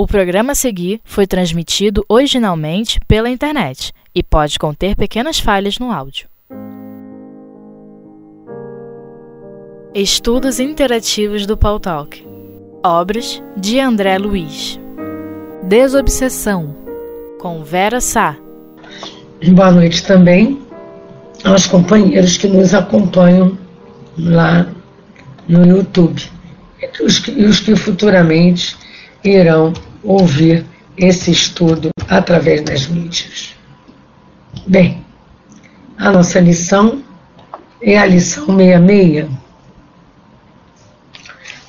O programa a seguir foi transmitido originalmente pela internet e pode conter pequenas falhas no áudio. Estudos Interativos do Paul Talk. Obras de André Luiz. Desobsessão. Com Vera Sá. Boa noite também aos companheiros que nos acompanham lá no YouTube e os que, e os que futuramente irão ouvir esse estudo através das mídias. Bem, a nossa lição é a lição 66.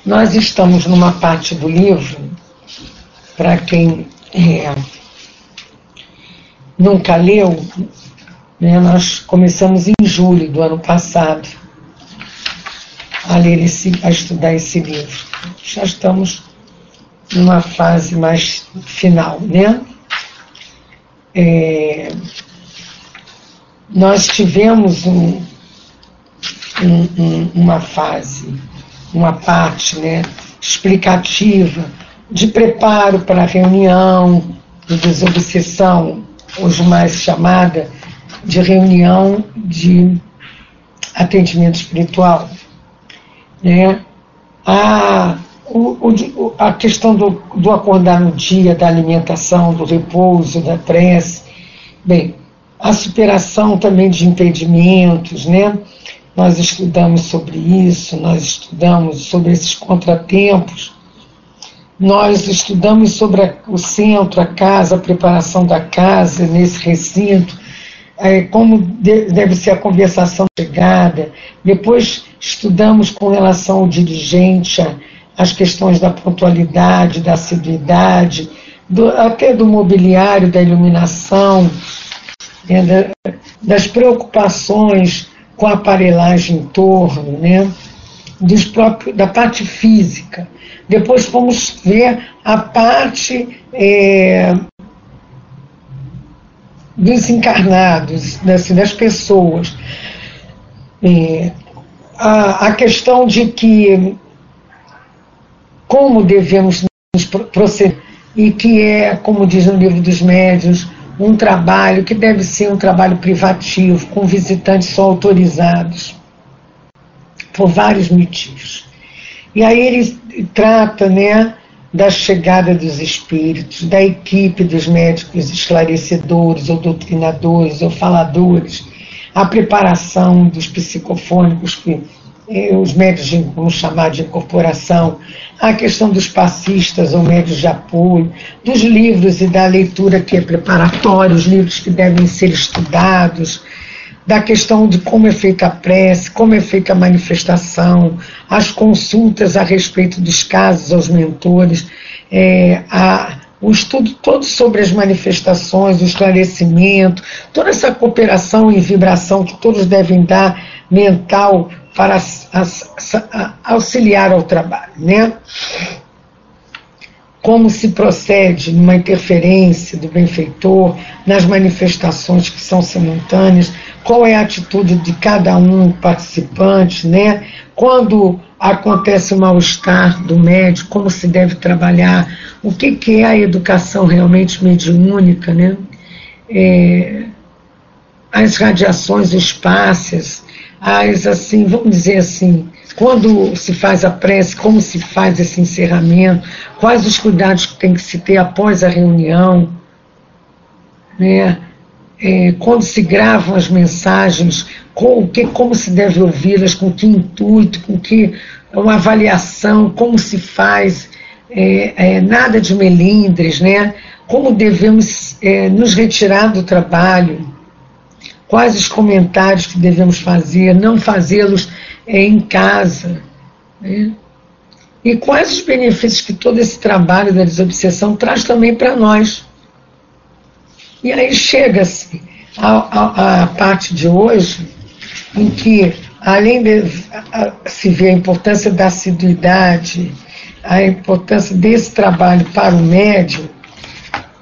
Nós estamos numa parte do livro, para quem é, nunca leu, né, nós começamos em julho do ano passado a ler esse, a estudar esse livro. Já estamos numa fase mais final, né? É, nós tivemos um, um, um, uma fase, uma parte né, explicativa de preparo para a reunião de desobsessão, hoje mais chamada de reunião de atendimento espiritual. Né? A o, o, a questão do, do acordar no dia, da alimentação, do repouso, da prece, bem, a superação também de impedimentos, né? Nós estudamos sobre isso, nós estudamos sobre esses contratempos, nós estudamos sobre a, o centro, a casa, a preparação da casa nesse recinto, é, como de, deve ser a conversação chegada. Depois estudamos com relação ao dirigente, a, as questões da pontualidade, da assiduidade, do, até do mobiliário, da iluminação, né, da, das preocupações com a aparelhagem em torno, né, dos próprios, da parte física. Depois vamos ver a parte é, dos encarnados, assim, das pessoas. É, a, a questão de que como devemos nos proceder e que é, como diz no livro dos médios, um trabalho que deve ser um trabalho privativo, com visitantes só autorizados, por vários motivos. E aí ele trata né, da chegada dos espíritos, da equipe dos médicos esclarecedores, ou doutrinadores, ou faladores, a preparação dos psicofônicos que os médios vamos chamar de incorporação, a questão dos passistas ou médios de apoio, dos livros e da leitura que é preparatória, os livros que devem ser estudados, da questão de como é feita a prece, como é feita a manifestação, as consultas a respeito dos casos aos mentores, é, a, o estudo todo sobre as manifestações, o esclarecimento, toda essa cooperação e vibração que todos devem dar mental para auxiliar ao trabalho, né? Como se procede numa interferência do benfeitor, nas manifestações que são simultâneas, qual é a atitude de cada um participante, né? Quando acontece o mal-estar do médico, como se deve trabalhar, o que, que é a educação realmente mediúnica, né? É, as radiações espácias, as assim, vamos dizer assim, quando se faz a prece, como se faz esse encerramento, quais os cuidados que tem que se ter após a reunião, né? É, quando se gravam as mensagens, com, que, como se deve ouvi-las, com que intuito, com que uma avaliação, como se faz, é, é, nada de melindres, né? como devemos é, nos retirar do trabalho, quais os comentários que devemos fazer, não fazê-los em casa. Né? E quais os benefícios que todo esse trabalho da desobsessão traz também para nós. E aí chega-se à, parte de hoje, em que, além de se ver a importância da assiduidade, a importância desse trabalho para o médium,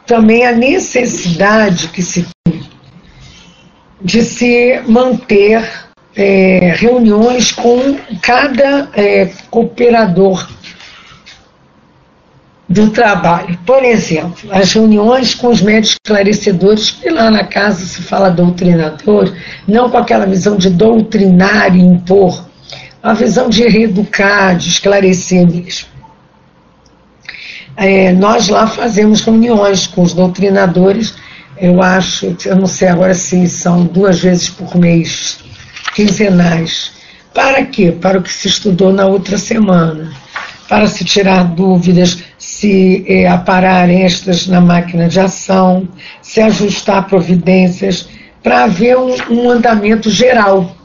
também a necessidade que se de se manter é, reuniões com cada é, cooperador do trabalho. Por exemplo, as reuniões com os médicos esclarecedores, que lá na casa se fala doutrinador, não com aquela visão de doutrinar e impor, a visão de reeducar, de esclarecer mesmo. É, nós lá fazemos reuniões com os doutrinadores, eu acho, eu não sei agora se são duas vezes por mês, quinzenais. Para quê? Para o que se estudou na outra semana. Para se tirar dúvidas, se é, aparar estas na máquina de ação, se ajustar providências, para haver um, um andamento geral,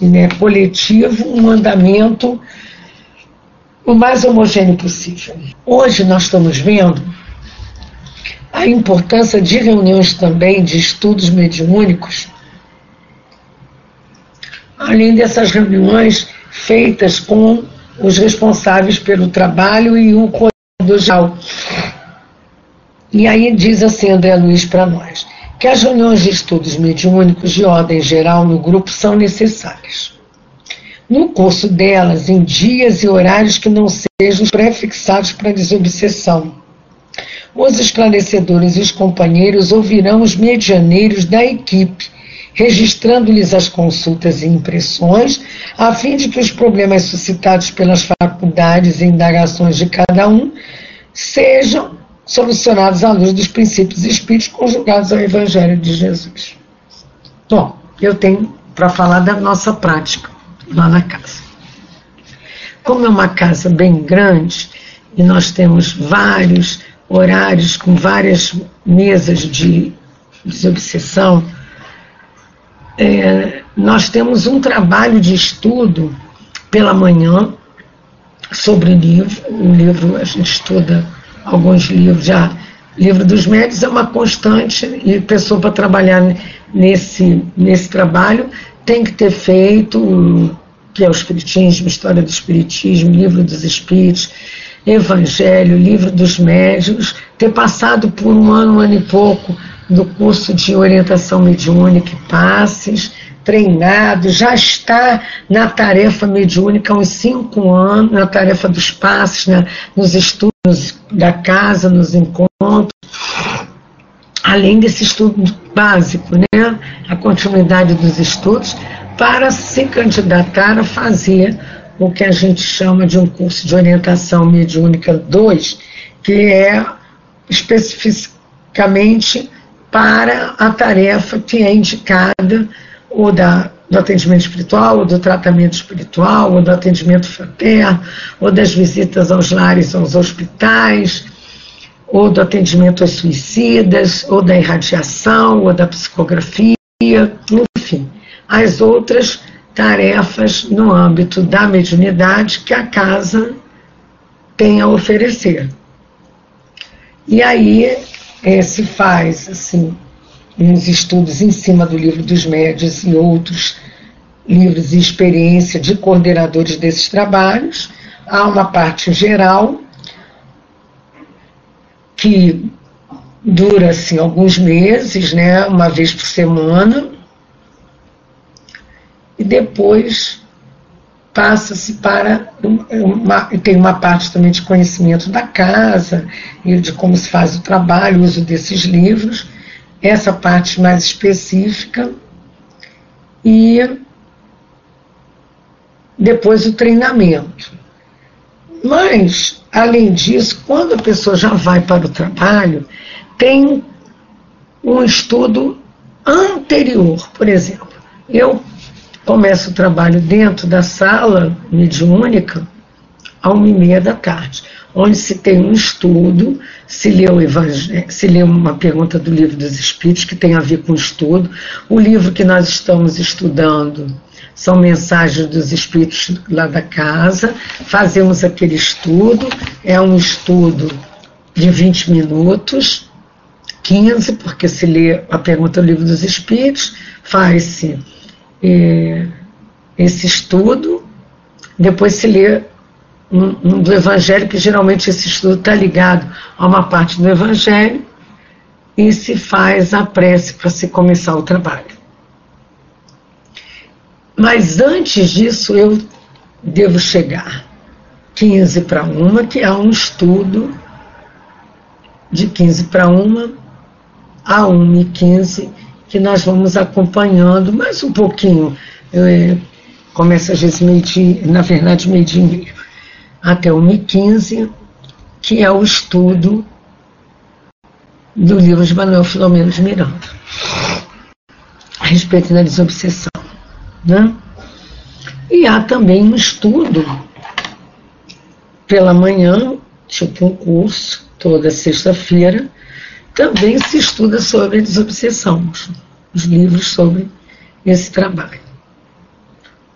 né, coletivo, um andamento o mais homogêneo possível. Hoje nós estamos vendo a importância de reuniões também de estudos mediúnicos, além dessas reuniões feitas com os responsáveis pelo trabalho e o coordenador geral. E aí diz assim André Luiz para nós, que as reuniões de estudos mediúnicos de ordem geral no grupo são necessárias. No curso delas, em dias e horários que não sejam pré-fixados para desobsessão. Os esclarecedores e os companheiros ouvirão os medianeiros da equipe registrando-lhes as consultas e impressões, a fim de que os problemas suscitados pelas faculdades e indagações de cada um sejam solucionados à luz dos princípios espíritos conjugados ao Evangelho de Jesus. Bom, eu tenho para falar da nossa prática lá na casa. Como é uma casa bem grande e nós temos vários horários com várias mesas de desobsessão, é, nós temos um trabalho de estudo pela manhã sobre o livro. O livro, a gente estuda alguns livros já. Livro dos Médios é uma constante e pessoa para trabalhar nesse, nesse trabalho tem que ter feito, que é o Espiritismo, História do Espiritismo, Livro dos Espíritos, Evangelho, Livro dos Médios, ter passado por um ano, um ano e pouco do curso de orientação mediúnica e passes, treinado, já está na tarefa mediúnica há uns cinco anos, na tarefa dos passes, né, nos estudos da casa, nos encontros, além desse estudo básico, né, a continuidade dos estudos, para se candidatar a fazer o que a gente chama de um curso de orientação mediúnica 2, que é especificamente para a tarefa que é indicada, ou da, do atendimento espiritual, ou do tratamento espiritual, ou do atendimento fraterno, ou das visitas aos lares, aos hospitais, ou do atendimento aos suicidas, ou da irradiação, ou da psicografia, enfim, as outras tarefas no âmbito da mediunidade que a casa tem a oferecer. E aí é, se faz assim uns estudos em cima do livro dos médios e outros livros e experiência de coordenadores desses trabalhos. Há uma parte geral que dura assim alguns meses, né, uma vez por semana, e depois passa-se para uma, tem uma parte também de conhecimento da casa e de como se faz o trabalho, o uso desses livros, essa parte mais específica e depois o treinamento. Mas, além disso, quando a pessoa já vai para o trabalho, tem um estudo anterior, por exemplo. Eu começa o trabalho dentro da sala mediúnica a uma e meia da tarde, onde se tem um estudo, se lê, se lê uma pergunta do livro dos Espíritos que tem a ver com o estudo. O livro que nós estamos estudando são mensagens dos Espíritos lá da casa. Fazemos aquele estudo, é um estudo de 20 minutos, 15, porque se lê a pergunta do livro dos Espíritos, faz-se é, esse estudo, depois se lê um, um, do Evangelho, que geralmente esse estudo está ligado a uma parte do Evangelho, e se faz a prece para se começar o trabalho. Mas antes disso, eu devo chegar 15 para uma, que é um estudo de 15 para 1 a 1 e 15, que nós vamos acompanhando mais um pouquinho. É, começa às vezes meio-dia, na verdade, meio-dia e meio, até 1 e 15, que é o estudo do livro de Manuel Filomeno de Miranda, a respeito da desobsessão. Né? E há também um estudo pela manhã, tipo um curso, toda sexta-feira, também se estuda sobre a desobsessão, os, os livros sobre esse trabalho.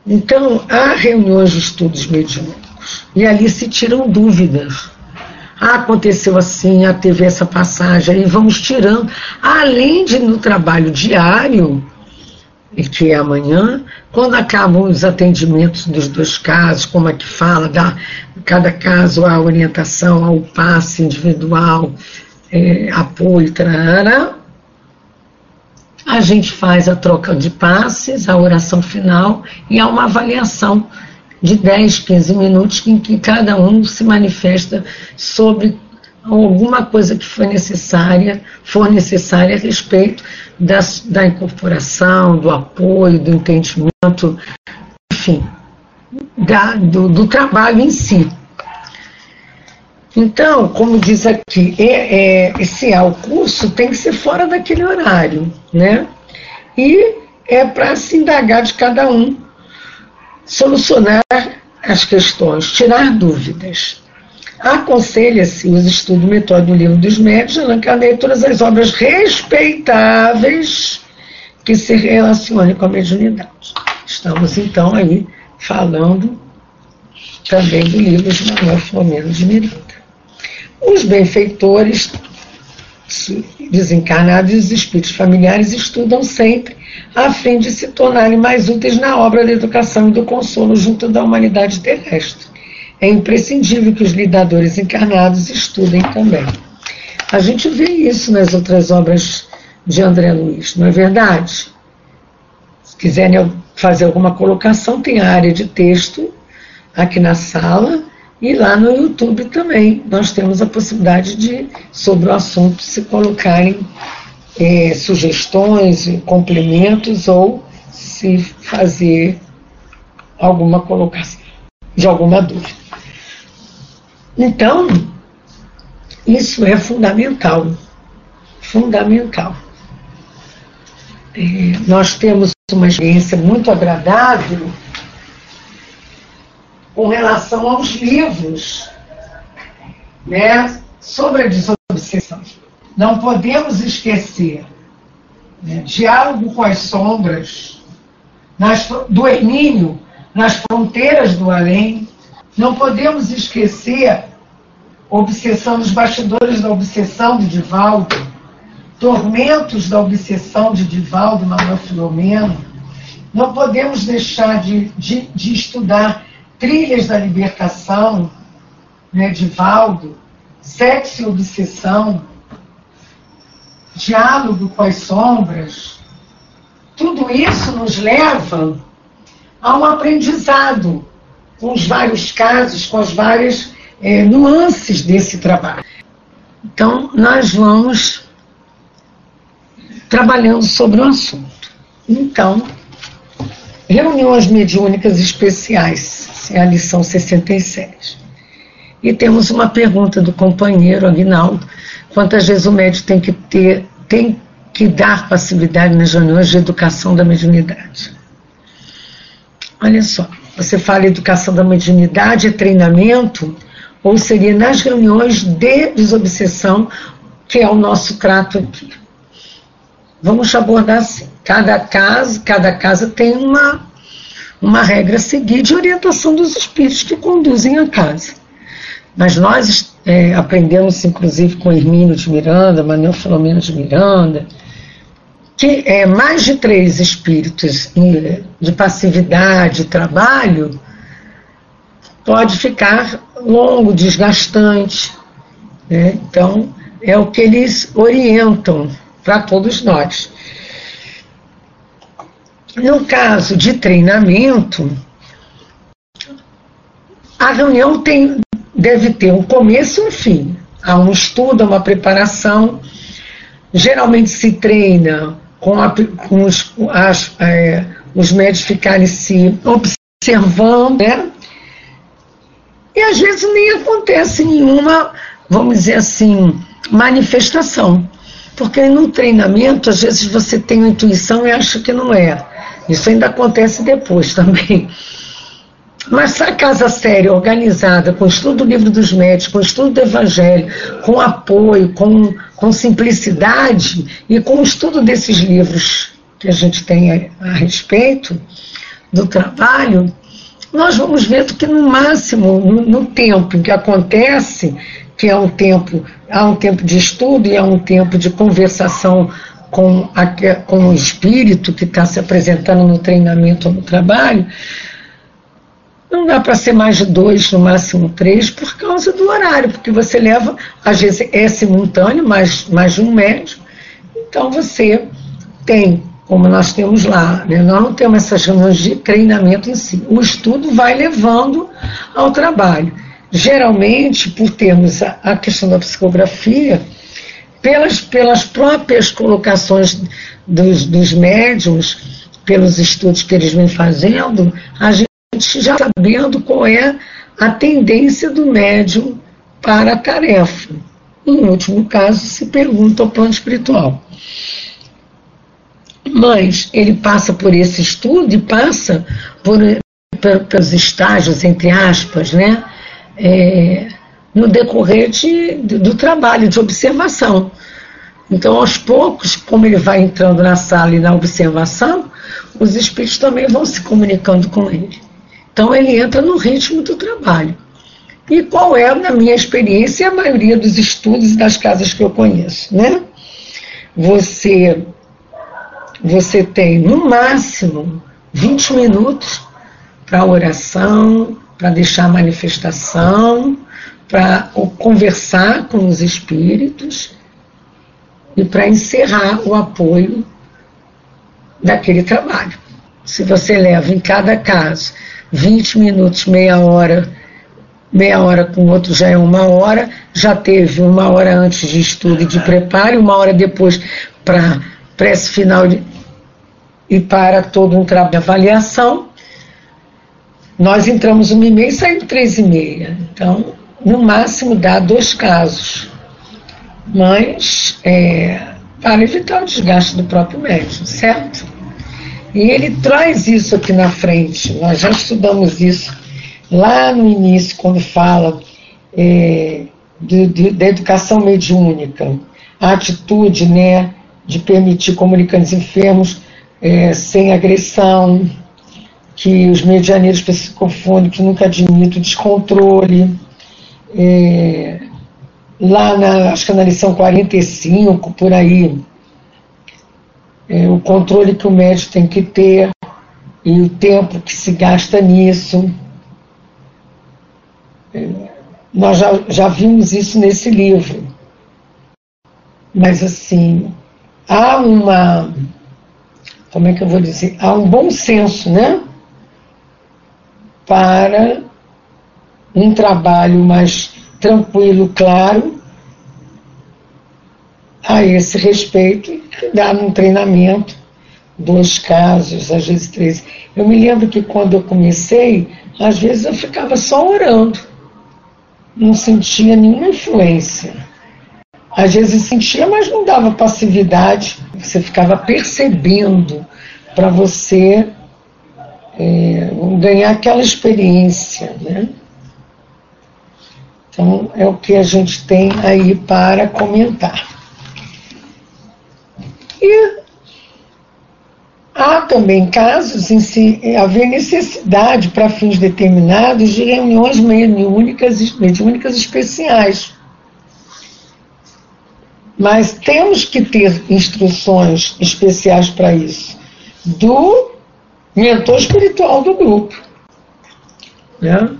Então, há reuniões de estudos mediúnicos e ali se tiram dúvidas. Ah, aconteceu assim, ah, teve essa passagem, e vamos tirando. Além de no trabalho diário, que é amanhã, quando acabam os atendimentos dos dois casos, como é que fala, dá cada caso a orientação, ao passe individual, é, apoio, trará, a gente faz a troca de passes, a oração final e há uma avaliação de 10, 15 minutos em que cada um se manifesta sobre alguma coisa que foi necessária, for necessária a respeito da, da incorporação, do apoio, do entendimento, enfim, da, do, do trabalho em si. Então, como diz aqui, é, é, esse é, o curso tem que ser fora daquele horário, né? E é para se indagar de cada um, solucionar as questões, tirar dúvidas. Aconselha-se os estudos metódicos do livro dos médios, Allan Kardec, todas as obras respeitáveis que se relacionem com a mediunidade. Estamos, então, aí falando também do livro de Manuel Filomeno de Miranda. Os benfeitores desencarnados e os espíritos familiares estudam sempre a fim de se tornarem mais úteis na obra da educação e do consolo junto da humanidade terrestre. É imprescindível que os lidadores encarnados estudem também. A gente vê isso nas outras obras de André Luiz, não é verdade? Se quiserem fazer alguma colocação, tem a área de texto aqui na sala e lá no YouTube também nós temos a possibilidade de, sobre o assunto, se colocarem é, sugestões, complementos ou se fazer alguma colocação de alguma dúvida. Então, isso é fundamental. Fundamental. É, nós temos uma experiência muito agradável com relação aos livros né, sobre a desobsessão. Não podemos esquecer né, Diálogo com as Sombras, nas, do Hermínio, nas fronteiras do além. Não podemos esquecer Obsessão dos Bastidores da Obsessão de Divaldo, Tormentos da Obsessão de Divaldo Manuel Filomeno. Não podemos deixar de, de, de estudar Trilhas da Libertação, né, de Valdo, Sexo e Obsessão, Diálogo com as Sombras, tudo isso nos leva a um aprendizado com os vários casos, com as várias é, nuances desse trabalho. Então, nós vamos trabalhando sobre o assunto. Então, reuniões mediúnicas especiais é a lição 67. E temos uma pergunta do companheiro Aguinaldo: quantas vezes o médico tem que ter, tem que dar passividade nas reuniões de educação da mediunidade? Olha só, você fala educação da mediunidade, é treinamento, ou seria nas reuniões de desobsessão, que é o nosso trato aqui. Vamos abordar assim. Cada caso, cada casa tem uma uma regra a seguir de orientação dos espíritos que conduzem a casa. Mas nós é, aprendemos, inclusive, com Hermínio de Miranda, Manuel Filomeno de Miranda, que é, mais de três espíritos de passividade trabalho pode ficar longo, desgastante. Né? Então, é o que eles orientam para todos nós. No caso de treinamento, a reunião tem, deve ter um começo e um fim. há um estudo, uma preparação. Geralmente se treina com, a, com os, as, é, os médicos ficarem se observando, né? E às vezes nem acontece nenhuma, vamos dizer assim, manifestação. Porque no treinamento, às vezes você tem intuição e acha que não é. Isso ainda acontece depois também. Mas a casa séria, organizada, com estudo do livro dos médicos, com estudo do evangelho, com apoio, com, com simplicidade e com o estudo desses livros que a gente tem a, a respeito do trabalho, nós vamos ver que no máximo, no, no, tempo em que acontece, que é um tempo, há um tempo de estudo e há um tempo de conversação com, a, com o espírito que está se apresentando no treinamento ou no trabalho, não dá para ser mais de dois, no máximo três, por causa do horário, porque você leva, às vezes é simultâneo, mais, mais de um médico, então você tem, como nós temos lá, né, nós não temos essas reuniões de treinamento em si, o estudo vai levando ao trabalho. Geralmente, por termos a, a questão da psicografia, pelas, pelas próprias colocações dos, dos médiums, pelos estudos que eles vêm fazendo, a gente já sabendo qual é a tendência do médium para a tarefa. Em último caso, se pergunta ao plano espiritual. Mas ele passa por esse estudo e passa por, pelos estágios, entre aspas, né? É, no decorrer de, do trabalho de observação. Então, aos poucos, como ele vai entrando na sala e na observação, os espíritos também vão se comunicando com ele. Então ele entra no ritmo do trabalho. E qual é, na minha experiência, a maioria dos estudos das casas que eu conheço, né? Você, você tem, no máximo, 20 minutos para oração, para deixar a manifestação, para conversar com os espíritos e para encerrar o apoio daquele trabalho. Se você leva em cada caso 20 minutos, meia hora, meia hora com o outro já é uma hora, já teve uma hora antes de estudo e de preparo, uma hora depois para prece final de, e para todo um trabalho de avaliação. Nós entramos uma e meia e saímos três e meia. Então, no máximo dá dois casos. Mas é, para evitar o desgaste do próprio médico, certo? E ele traz isso aqui na frente. Nós já estudamos isso lá no início, quando fala é, de, de, da educação mediúnica, a atitude né, de permitir comunicantes enfermos é, sem agressão, que os medianeiros psicofônicos nunca admitem descontrole. É, lá na, acho que na lição 45, por aí, é, o controle que o médico tem que ter e o tempo que se gasta nisso. É, nós já, já vimos isso nesse livro. Mas, assim, há uma. Como é que eu vou dizer? Há um bom senso, né? Para um trabalho mais tranquilo, claro, a esse respeito dar um treinamento, dois casos, às vezes três. Eu me lembro que quando eu comecei, às vezes eu ficava só orando, não sentia nenhuma influência. Às vezes sentia, mas não dava passividade, você ficava percebendo para você é, ganhar aquela experiência, né? Então, é o que a gente tem aí para comentar. E há também casos em que haver necessidade para fins determinados de reuniões mediúnicas, mediúnicas especiais. Mas temos que ter instruções especiais para isso do mentor espiritual do grupo. Né?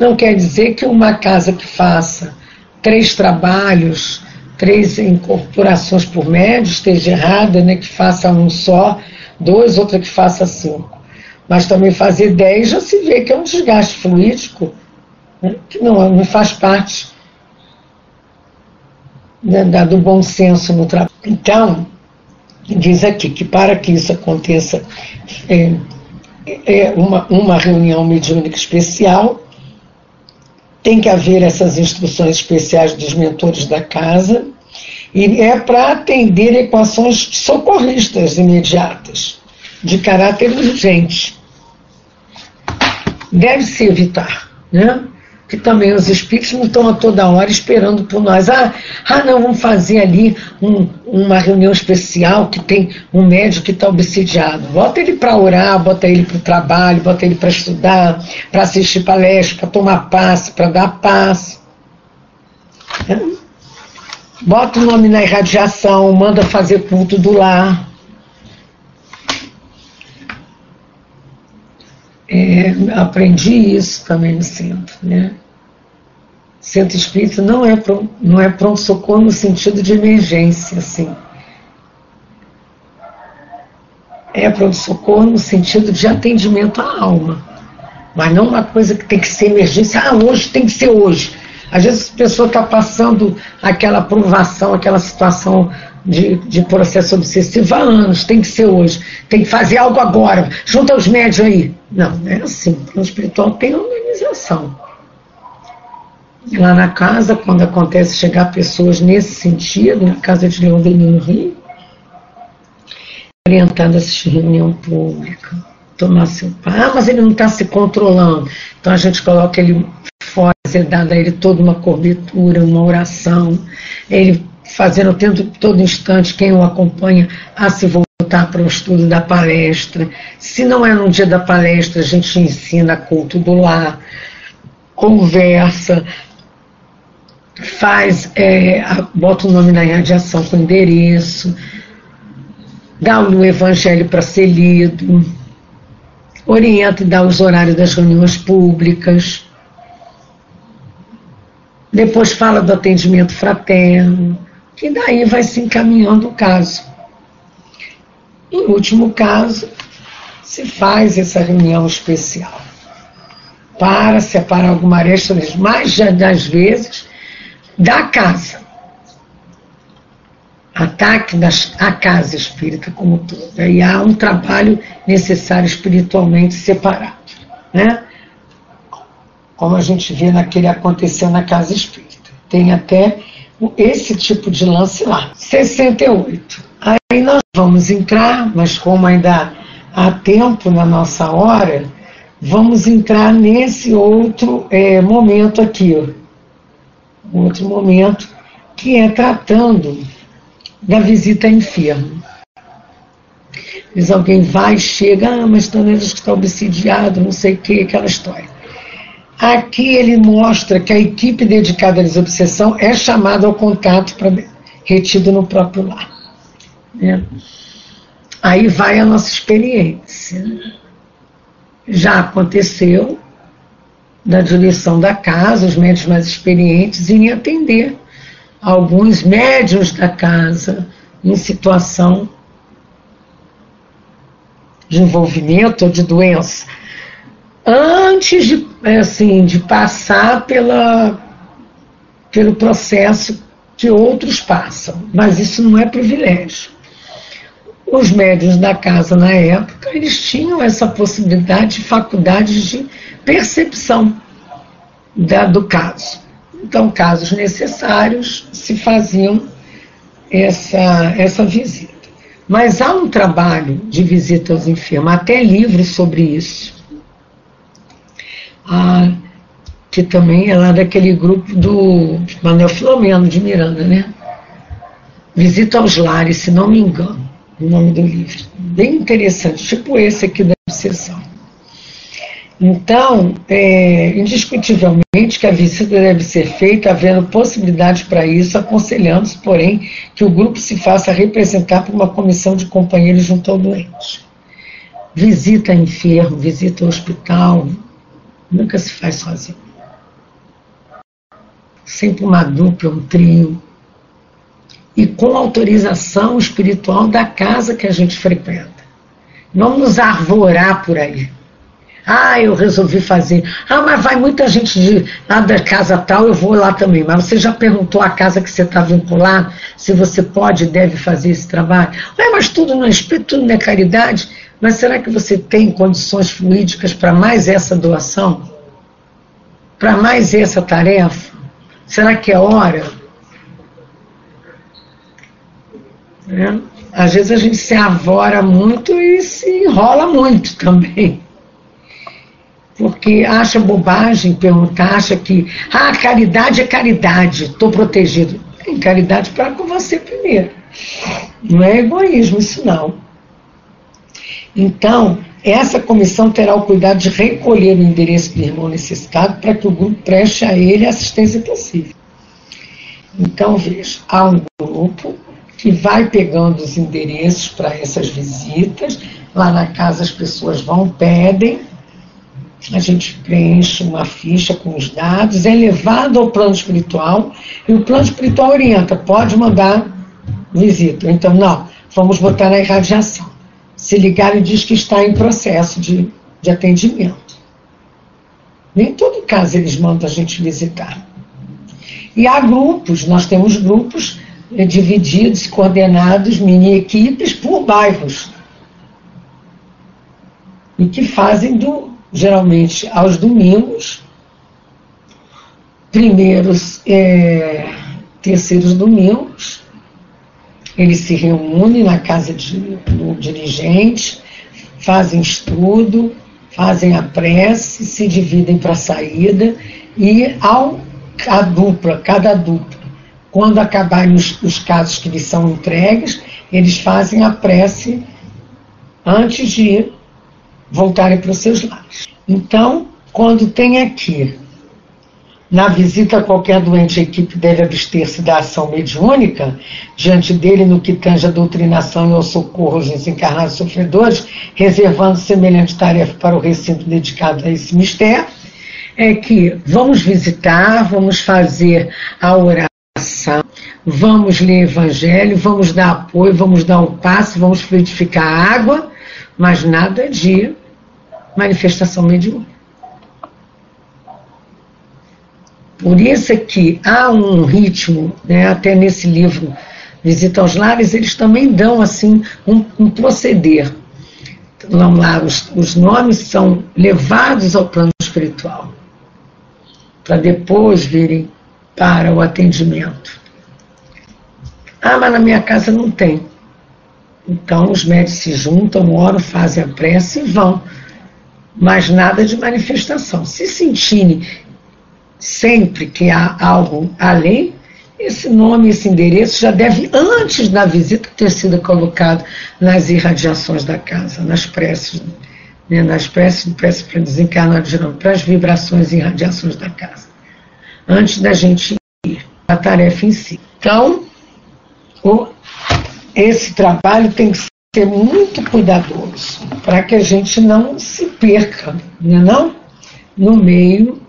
Não quer dizer que uma casa que faça três trabalhos três incorporações por médio esteja errada, né, que faça um só, dois, outra que faça cinco. Mas também fazer dez já se vê que é um desgaste fluídico, né, que não, não faz parte da, do bom senso no trabalho. Então, diz aqui que para que isso aconteça, é, é uma, uma reunião mediúnica especial, tem que haver essas instruções especiais dos mentores da casa, e é para atender equações socorristas imediatas, de caráter urgente. Deve-se evitar, né? Que também os espíritos não estão a toda hora esperando por nós. Ah, ah não, vamos fazer ali um, uma reunião especial que tem um médico que está obsidiado. Bota ele para orar, bota ele para o trabalho, bota ele para estudar, para assistir palestra, para tomar passe, para dar paz. É. Bota o nome na irradiação, manda fazer culto do lar. É, aprendi isso também no centro, né? Centro espírita não é, não é pronto-socorro no sentido de emergência, assim. É pronto-socorro no sentido de atendimento à alma. Mas não uma coisa que tem que ser emergência. Ah, hoje tem que ser hoje. Às vezes a pessoa está passando aquela provação, aquela situação de, de, processo obsessivo há anos, tem que ser hoje, tem que fazer algo agora, junta os médios aí. Não, não é assim. O espiritual tem organização. Lá na casa, quando acontece chegar pessoas nesse sentido, na casa de Leão Denis no Rio, orientando a assistir reunião pública, tomar seu pai. Ah, mas ele não está se controlando. Então a gente coloca ele fora, é dada a ele toda uma cobertura, uma oração, ele fazendo o tempo, todo instante quem o acompanha a se voltar para o estudo da palestra. Se não é no dia da palestra, a gente ensina culto do lar, conversa, faz, é, bota o nome na radiação com endereço, dá o evangelho para ser lido, orienta e dá os horários das reuniões públicas. Depois fala do atendimento fraterno, e daí vai se encaminhando o caso. Em último caso, se faz essa reunião especial para separar alguma aresta, já das vezes da casa. Ataque das, a casa espírita como toda. E há um trabalho necessário espiritualmente separado. Né? Como a gente vê naquele aconteceu na casa espírita. Tem até esse tipo de lance lá. 68. Aí nós vamos entrar, mas como ainda há tempo na nossa hora, vamos entrar nesse outro é, momento aqui. Ó outro momento, que é tratando da visita enfermo. Diz alguém vai, chega, ah, mas Toneiros que está obsidiado, não sei o que, aquela história. Aqui ele mostra que a equipe dedicada à desobsessão é chamada ao contato para retido no próprio lar. Né? Aí vai a nossa experiência. Já aconteceu da direção da casa, os médios mais experientes, em atender alguns médios da casa em situação de envolvimento ou de doença, antes de, assim, de passar pela, pelo processo que outros passam. Mas isso não é privilégio. Os médios da casa, na época, eles tinham essa possibilidade, faculdade de percepção da, do caso. Então, casos necessários, se faziam essa, essa visita. Mas há um trabalho de visita aos enfermos, até livros sobre isso, ah, que também é lá daquele grupo do Manuel Filomeno de Miranda, né? Visita aos Lares, se não me engano, o nome do livro. Bem interessante, tipo esse aqui da obsessão. Então, é, indiscutivelmente que a visita deve ser feita, havendo possibilidade para isso, aconselhamos, porém, que o grupo se faça representar por uma comissão de companheiros junto ao doente. Visita enfermo, visita hospital, nunca se faz sozinho. Sempre uma dupla, um trio. E com autorização espiritual da casa que a gente frequenta. Não nos arvorar por aí Ah, eu resolvi fazer. Ah, mas vai muita gente de lá da casa tal, eu vou lá também. Mas você já perguntou à casa que você está vinculado se você pode e deve fazer esse trabalho? Ué, mas tudo não é espírito, tudo não é caridade. Mas será que você tem condições fluídicas para mais essa doação? Para mais essa tarefa? Será que é hora? É. Às vezes a gente se avora muito e se enrola muito também porque acha bobagem perguntar, acha que ah, caridade é caridade, estou protegido. Tem caridade para com você primeiro. Não é egoísmo isso não. Então, essa comissão terá o cuidado de recolher o endereço do irmão necessitado para que o grupo preste a ele a assistência possível. Então, veja, há um grupo que vai pegando os endereços para essas visitas, lá na casa as pessoas vão, pedem, a gente preenche uma ficha com os dados, é levado ao plano espiritual e o plano espiritual orienta, pode mandar visita. Então, não, vamos botar na irradiação. Se ligar e diz que está em processo de, de atendimento. Nem todo caso eles mandam a gente visitar. E há grupos, nós temos grupos eh, divididos, coordenados, mini equipes por bairros. E que fazem do, geralmente aos domingos, primeiros, é, terceiros domingos, eles se reúnem na casa de, do dirigente, fazem estudo, fazem a prece, se dividem para a saída e ao, a dupla, cada dupla, quando acabarem os, os casos que lhes são entregues, eles fazem a prece antes de voltarem para os seus lares. Então, quando tem aqui, na visita a qualquer doente, a equipe deve abster-se da ação mediúnica, diante dele no que tange a doutrinação e ao socorro aos desencarnados sofredores, reservando semelhante tarefa para o recinto dedicado a esse mistério, é que vamos visitar, vamos fazer a oração, vamos ler evangelho, vamos dar apoio, vamos dar o passe, vamos fluidificar a água, mas nada de manifestação mediúnica. Por isso é que há um ritmo, né, até nesse livro Visita aos Lares, eles também dão assim um, um proceder. Então, lá, os, os nomes são levados ao plano espiritual, para depois virem para o atendimento. Ah, mas na minha casa não tem. Então os médicos se juntam, oram, fazem a prece e vão mas nada de manifestação. Se sentirem sempre que há algo além, esse nome, esse endereço já deve, antes da visita, ter sido colocado nas irradiações da casa, nas preces, né, nas preces, preces para desencarnar de novo, para as vibrações e irradiações da casa, antes da gente ir à tarefa em si. Então, o, esse trabalho tem que ser muito cuidadoso para que a gente não se perca, né, não? No meio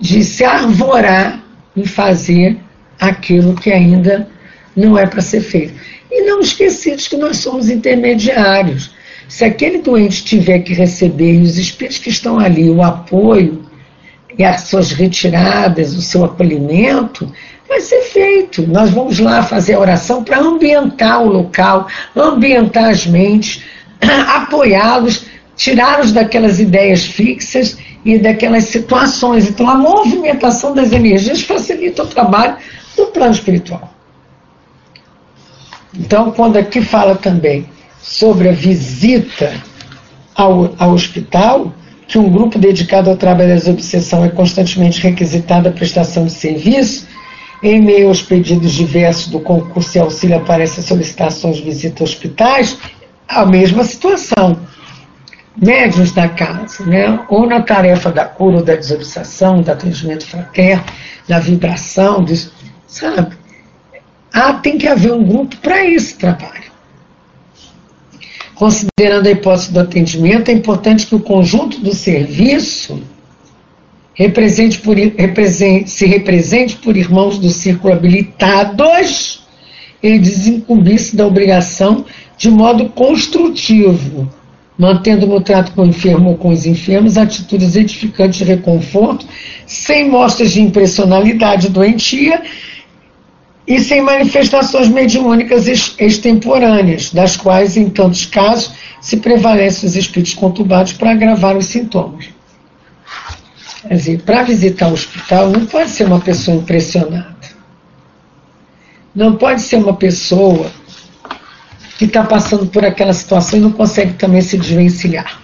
de se arvorar e fazer aquilo que ainda não é para ser feito. E não esquecer que nós somos intermediários. Se aquele doente tiver que receber, e os espíritos que estão ali, o apoio e as suas retiradas, o seu acolhimento, vai ser feito. Nós vamos lá fazer a oração para ambientar o local, ambientar as mentes, apoiá-los, tirá-los daquelas ideias fixas e daquelas situações. Então, a movimentação das energias facilita o trabalho do plano espiritual. Então, quando aqui fala também sobre a visita ao, ao hospital, que um grupo dedicado ao trabalho da obsessão é constantemente requisitado a prestação de serviço, em meio aos pedidos diversos do concurso e auxílio aparecem solicitações de visita a hospitais, a mesma situação. Médios da casa, né? ou na tarefa da cura ou da desobsessão, do atendimento fraterno, da vibração, disso, sabe? Ah, tem que haver um grupo para esse trabalho. Considerando a hipótese do atendimento, é importante que o conjunto do serviço represente por, represente, se represente por irmãos do círculo habilitados e desincumbisse da obrigação de modo construtivo, mantendo no trato com o enfermo ou com os enfermos atitudes edificantes de reconforto, sem mostras de impressionalidade doentia e sem manifestações mediúnicas extemporâneas, das quais, em tantos casos, se prevalecem os espíritos conturbados para agravar os sintomas. Quer dizer, para visitar o hospital não pode ser uma pessoa impressionada. Não pode ser uma pessoa que está passando por aquela situação e não consegue também se desvencilhar.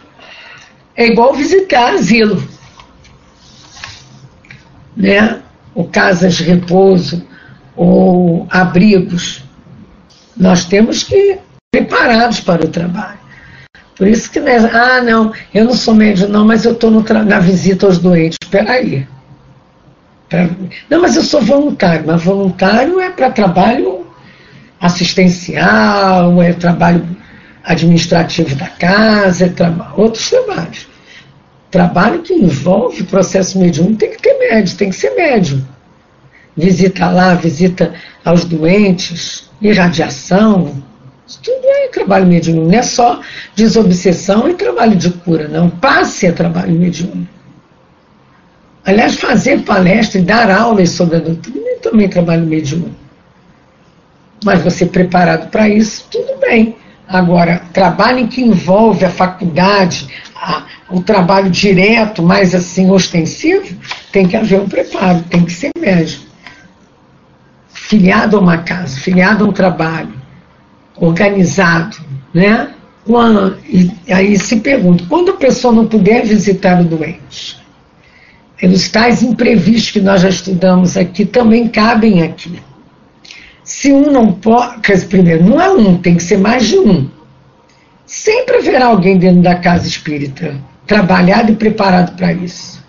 É igual visitar asilo, né? ou casas de repouso, ou abrigos. Nós temos que ir preparados para o trabalho. Por isso que, né, ah, não, eu não sou médico, não, mas eu estou na visita aos doentes. Espera aí. Pra, não, mas eu sou voluntário, mas voluntário é para trabalho assistencial, é trabalho administrativo da casa, é tra outros trabalhos. Trabalho que envolve processo mediúnico tem que ter médico, tem que ser médium. Visita lá, visita aos doentes, irradiação, isso tudo é trabalho mediúnico, não é só desobsessão e trabalho de cura, não. Passe a trabalho mediúnico. Aliás, fazer palestra e dar aulas sobre a doutrina é também trabalho mediúnico. Mas você preparado para isso, tudo bem. Agora, trabalho que envolve a faculdade, a, o trabalho direto, mais assim, ostensivo, tem que haver um preparo, tem que ser médico. Filiado a uma casa, filiado a um trabalho, organizado, né? Quando, e aí se pergunta, quando a pessoa não puder visitar o doente? Os tais imprevistos que nós já estudamos aqui também cabem aqui. Se um não pode, primeiro, não é um, tem que ser mais de um. Sempre haverá alguém dentro da casa espírita trabalhado e preparado para isso.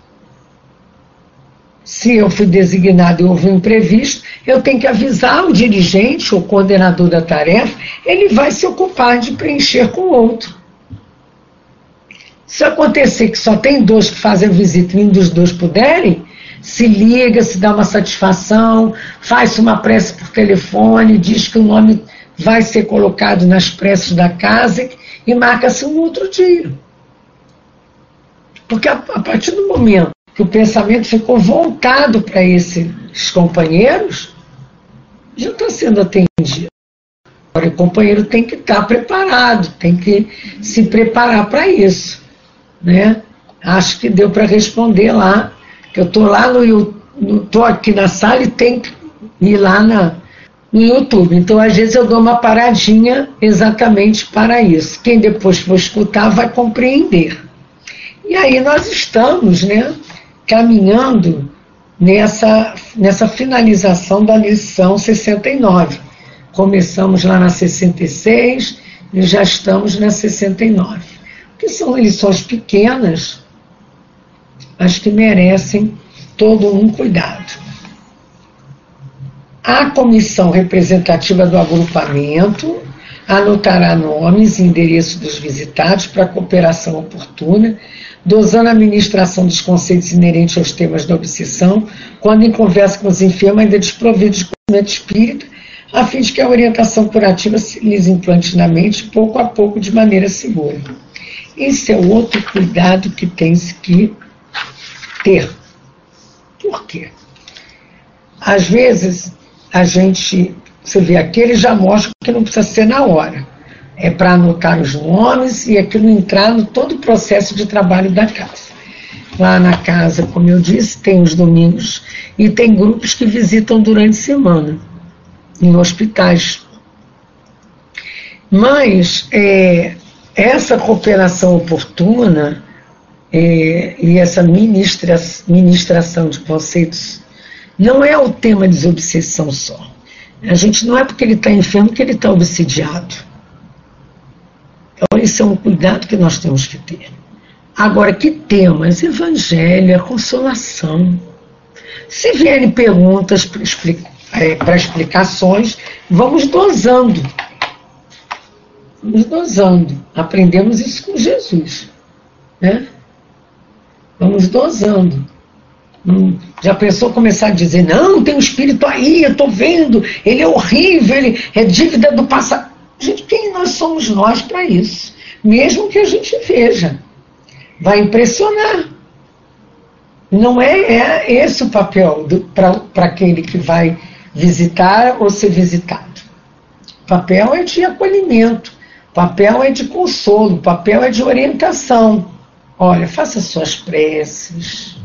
Se eu fui designado e houve um imprevisto, eu tenho que avisar o dirigente, o coordenador da tarefa, ele vai se ocupar de preencher com o outro. Se acontecer que só tem dois que fazem a visita e nenhum dos dois puderem, se liga, se dá uma satisfação, faz uma prece por telefone, diz que o nome vai ser colocado nas preces da casa e marca-se um outro dia. Porque a, a partir do momento que o pensamento ficou voltado para esses companheiros, já está sendo atendido. Agora, o companheiro tem que estar tá preparado, tem que se preparar para isso. Né? Acho que deu para responder lá, eu estou lá no estou aqui na sala e tem que ir lá na, no YouTube. Então, às vezes, eu dou uma paradinha exatamente para isso. Quem depois for escutar vai compreender. E aí nós estamos né, caminhando nessa, nessa finalização da lição 69. Começamos lá na 66 e já estamos na 69. Que são lições pequenas, mas que merecem todo um cuidado. A comissão representativa do agrupamento anotará nomes e endereços dos visitados para cooperação oportuna dosando a administração dos conceitos inerentes aos temas da obsessão, quando em conversa com os enfermos ainda desprovidos de conhecimento espírita, a fim de que a orientação curativa se lhes implante na mente pouco a pouco de maneira segura. Esse é outro cuidado que tem-se que ter. Por quê? Às vezes, a gente, você vê aqui, ele já mostra que não precisa ser na hora é para anotar os nomes e aquilo entrar no todo o processo de trabalho da casa. Lá na casa, como eu disse, tem os domingos e tem grupos que visitam durante a semana, em hospitais. Mas é, essa cooperação oportuna é, e essa ministra, ministração de conceitos não é o tema de desobsessão só. A gente não é porque ele está enfermo que ele está obsidiado. Então, esse é um cuidado que nós temos que ter. Agora, que temas? Evangelho, a consolação. Se vierem perguntas para explica, é, explicações, vamos dosando. Vamos dosando. Aprendemos isso com Jesus. Né? Vamos dosando. Hum, já pensou começar a dizer, não, tem um espírito aí, eu estou vendo, ele é horrível, ele é dívida do passado. Gente, quem nós somos nós para isso? mesmo que a gente veja. Vai impressionar. Não é, é esse o papel para aquele que vai visitar ou ser visitado. O papel é de acolhimento, papel é de consolo, papel é de orientação. Olha, faça suas preces,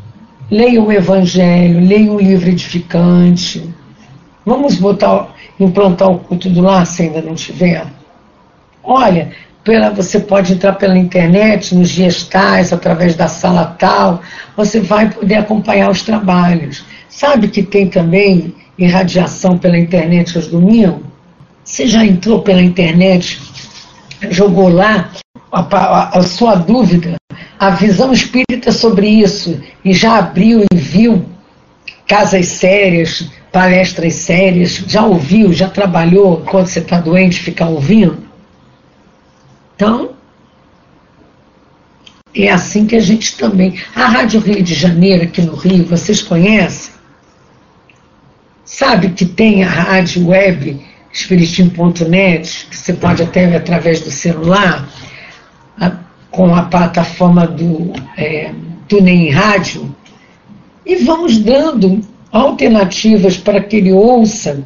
leia o Evangelho, leia um livro edificante. Vamos botar, implantar o culto do lar se ainda não tiver? Olha, pela, você pode entrar pela internet, nos dias tais, através da sala tal, você vai poder acompanhar os trabalhos. Sabe que tem também irradiação pela internet aos domingos? Você já entrou pela internet, jogou lá a, a, a sua dúvida, a visão espírita sobre isso, e já abriu e viu casas sérias, palestras sérias, já ouviu, já trabalhou quando você está doente, ficar ouvindo? Então, é assim que a gente também. A Rádio Rio de Janeiro, aqui no Rio, vocês conhecem? Sabe que tem a rádio web espiritinho.net, que você pode até através do celular, com a plataforma do é, TuneIn Rádio, e vamos dando alternativas para que ele ouça,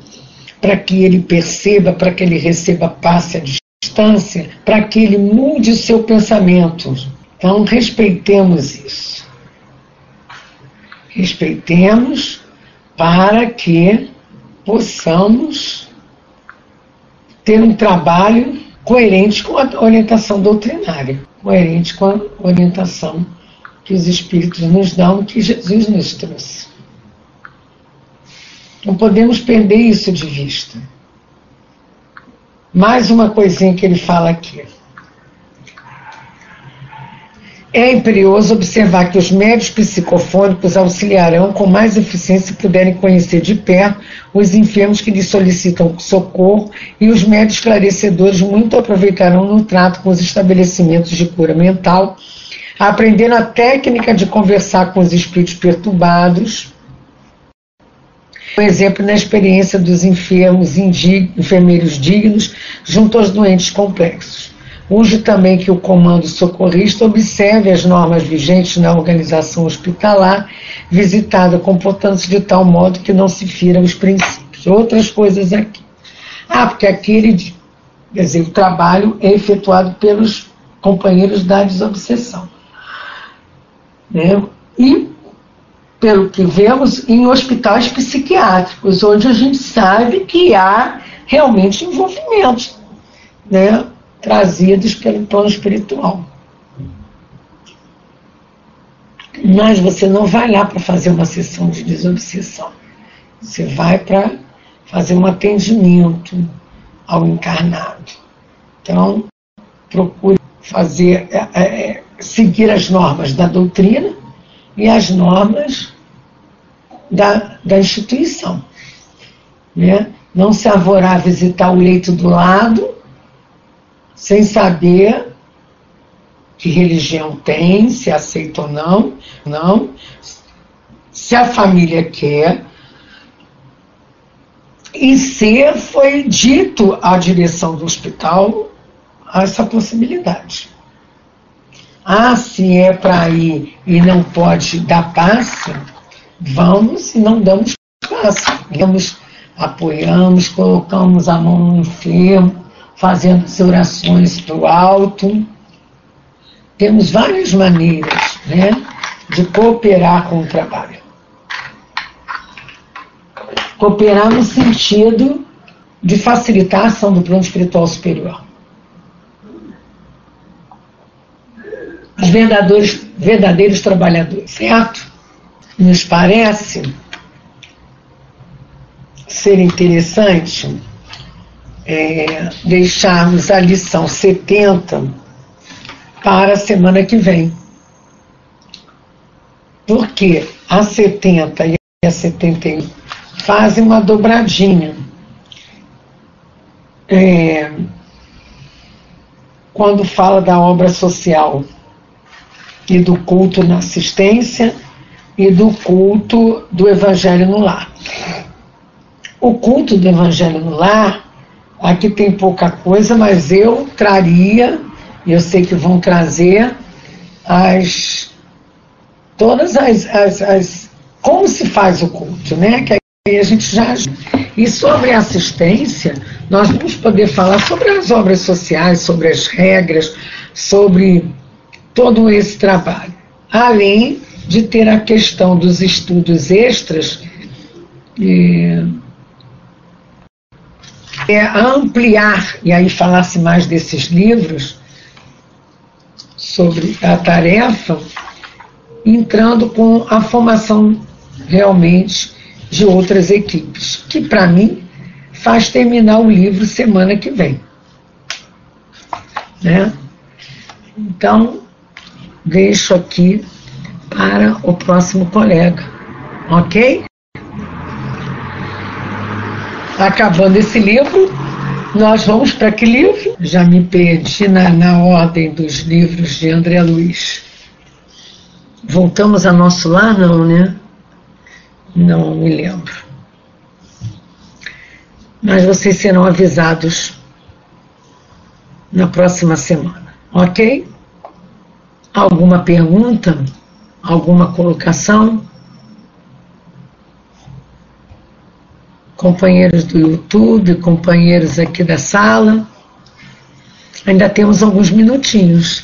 para que ele perceba, para que ele receba passe a distância para que ele mude o seu pensamento. Então, respeitemos isso. Respeitemos para que possamos ter um trabalho coerente com a orientação doutrinária, coerente com a orientação que os Espíritos nos dão, que Jesus nos trouxe. Não podemos perder isso de vista. Mais uma coisinha que ele fala aqui. É imperioso observar que os médios psicofônicos auxiliarão com mais eficiência se puderem conhecer de perto os enfermos que lhes solicitam socorro e os médios esclarecedores muito aproveitarão no trato com os estabelecimentos de cura mental, aprendendo a técnica de conversar com os espíritos perturbados, um exemplo na experiência dos enfermos, enfermeiros dignos, junto aos doentes complexos. Urge também que o comando socorrista observe as normas vigentes na organização hospitalar visitada, comportando-se de tal modo que não se firam os princípios. Outras coisas aqui. Ah, porque aquele, quer dizer, o trabalho é efetuado pelos companheiros da desobsessão. Né? E pelo que vemos, em hospitais psiquiátricos, onde a gente sabe que há realmente envolvimentos né, trazidos pelo plano espiritual. Mas você não vai lá para fazer uma sessão de desobsessão. Você vai para fazer um atendimento ao encarnado. Então, procure fazer, é, é, seguir as normas da doutrina e as normas da, da instituição. Né? Não se avorar a visitar o leito do lado, sem saber que religião tem, se aceita ou não, não. Se a família quer, e se foi dito à direção do hospital essa possibilidade. Ah, se é para ir e não pode dar passe, vamos e não damos passe. Vamos, apoiamos, colocamos a mão no enfermo, fazendo as orações para o alto. Temos várias maneiras né, de cooperar com o trabalho. Cooperar no sentido de facilitar a ação do plano espiritual superior. os verdadeiros, verdadeiros trabalhadores, certo? Nos parece ser interessante é, deixarmos a lição 70 para a semana que vem. Porque a 70 e a 71 fazem uma dobradinha. É, quando fala da obra social e do culto na assistência e do culto do Evangelho no lar. O culto do Evangelho no lar, aqui tem pouca coisa, mas eu traria E eu sei que vão trazer as todas as, as, as como se faz o culto, né? Que aí a gente já e sobre assistência nós vamos poder falar sobre as obras sociais, sobre as regras, sobre todo esse trabalho, além de ter a questão dos estudos extras e, é ampliar e aí falasse mais desses livros sobre a tarefa, entrando com a formação realmente de outras equipes, que para mim faz terminar o livro semana que vem. Né? Então, deixo aqui para o próximo colega, ok? Acabando esse livro, nós vamos para que livro? Já me perdi na, na ordem dos livros de André Luiz. Voltamos a nosso lar, não, né? Não me lembro. Mas vocês serão avisados na próxima semana, ok? Alguma pergunta? Alguma colocação? Companheiros do YouTube, companheiros aqui da sala. Ainda temos alguns minutinhos.